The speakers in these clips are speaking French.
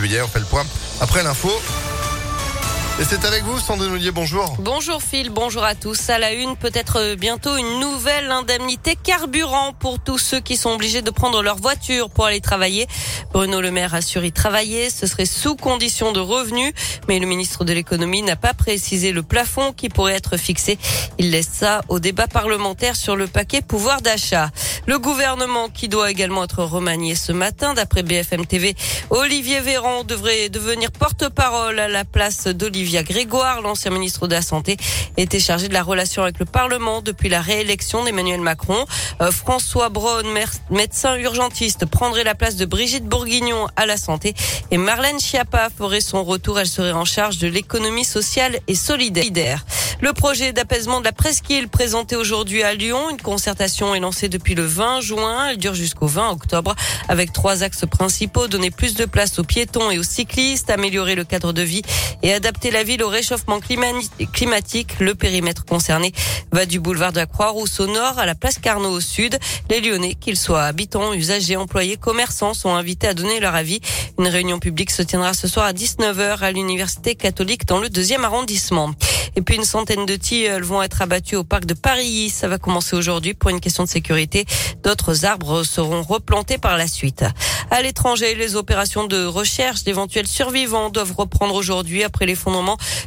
juillet. On fait le point après l'info. Et c'est avec vous, Sandrine Ollier, bonjour. Bonjour Phil, bonjour à tous. À la une, peut-être bientôt une nouvelle indemnité carburant pour tous ceux qui sont obligés de prendre leur voiture pour aller travailler. Bruno Le Maire assure y travailler, ce serait sous condition de revenus, mais le ministre de l'économie n'a pas précisé le plafond qui pourrait être fixé. Il laisse ça au débat parlementaire sur le paquet pouvoir d'achat. Le gouvernement qui doit également être remanié ce matin, d'après BFM TV, Olivier Véran devrait devenir porte-parole à la place d'Olivia Grégoire, l'ancien ministre de la Santé, était chargé de la relation avec le Parlement depuis la réélection d'Emmanuel Macron. Euh, François Braun, médecin urgentiste, prendrait la place de Brigitte Bourguignon à la santé et Marlène Schiappa ferait son retour. Elle serait en charge de l'économie sociale et solidaire. Le projet d'apaisement de la presqu'île présenté aujourd'hui à Lyon. Une concertation est lancée depuis le 20 juin. Elle dure jusqu'au 20 octobre avec trois axes principaux. Donner plus de place aux piétons et aux cyclistes, améliorer le cadre de vie et adapter la ville au réchauffement climatique. Le périmètre concerné va du boulevard de la Croix-Rousse au nord à la place Carnot au sud. Les Lyonnais, qu'ils soient habitants, usagers, employés, commerçants, sont invités à donner leur avis. Une réunion publique se tiendra ce soir à 19h à l'Université catholique dans le deuxième arrondissement. Et puis une centaine de tilleuls vont être abattus au parc de Paris. Ça va commencer aujourd'hui pour une question de sécurité. D'autres arbres seront replantés par la suite. À l'étranger, les opérations de recherche d'éventuels survivants doivent reprendre aujourd'hui après l'effondrement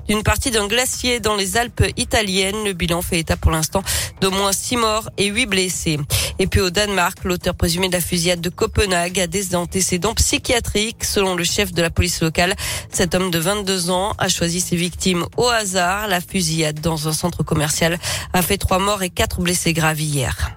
d'une partie d'un glacier dans les Alpes italiennes. Le bilan fait état pour l'instant d'au moins six morts et huit blessés. Et puis au Danemark, l'auteur présumé de la fusillade de Copenhague a des antécédents psychiatriques. Selon le chef de la police locale, cet homme de 22 ans a choisi ses victimes au hasard. La fusillade dans un centre commercial a fait trois morts et quatre blessés graves hier.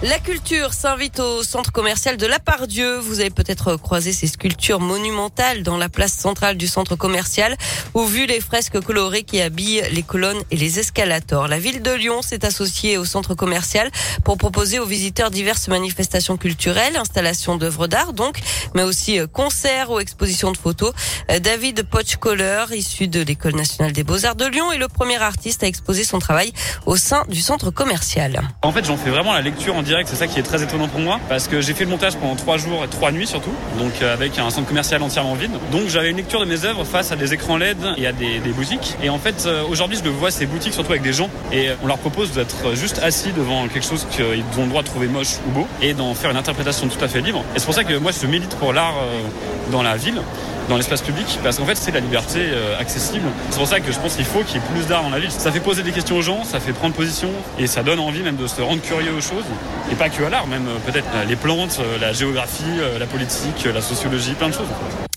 La culture s'invite au centre commercial de La Pardieu. Vous avez peut-être croisé ces sculptures monumentales dans la place centrale du centre commercial ou vu les fresques colorées qui habillent les colonnes et les escalators. La ville de Lyon s'est associée au centre commercial pour proposer aux visiteurs diverses manifestations culturelles, installations d'œuvres d'art donc, mais aussi euh, concerts ou expositions de photos. Euh, David Pochkoller, issu de l'école nationale des beaux-arts de Lyon, est le premier artiste à exposer son travail au sein du centre commercial. En fait, j'en fais vraiment la lecture direct. C'est ça qui est très étonnant pour moi parce que j'ai fait le montage pendant trois jours et trois nuits surtout, donc euh, avec un centre commercial entièrement vide. Donc j'avais une lecture de mes œuvres face à des écrans LED et à des, des boutiques. Et en fait, euh, aujourd'hui, je le vois ces boutiques surtout avec des gens et on leur propose d'être juste assis devant quelque chose qu'ils ont le droit de trouver moche ou beau et d'en faire une interprétation tout à fait libre. Et c'est pour ça que moi, je milite pour l'art euh, dans la ville dans l'espace public parce qu'en fait c'est la liberté euh, accessible. C'est pour ça que je pense qu'il faut qu'il y ait plus d'art dans la ville. Ça fait poser des questions aux gens, ça fait prendre position et ça donne envie même de se rendre curieux aux choses et pas que à l'art, même euh, peut-être les plantes, euh, la géographie, la politique, la sociologie, plein de choses.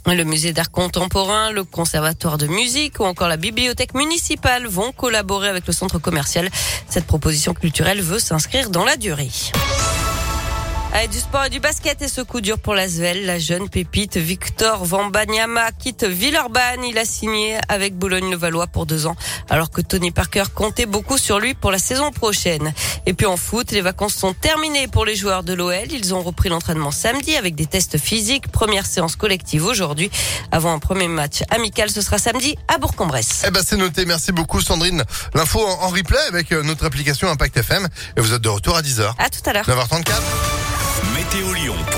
Le musée d'art contemporain, le conservatoire de musique ou encore la bibliothèque municipale vont collaborer avec le centre commercial. Cette proposition culturelle veut s'inscrire dans la durée. Allez, du sport et du basket et ce coup dur pour l'Asvel. La jeune pépite Victor Vambanyama quitte Villeurbanne. Il a signé avec Boulogne-le-Valois pour deux ans, alors que Tony Parker comptait beaucoup sur lui pour la saison prochaine. Et puis en foot, les vacances sont terminées pour les joueurs de l'OL. Ils ont repris l'entraînement samedi avec des tests physiques. Première séance collective aujourd'hui. Avant un premier match amical, ce sera samedi à Bourg-en-Bresse. Eh ben, c'est noté. Merci beaucoup, Sandrine. L'info en replay avec euh, notre application Impact FM. Et vous êtes de retour à 10h. À tout à l'heure. 9h34. Météolion.net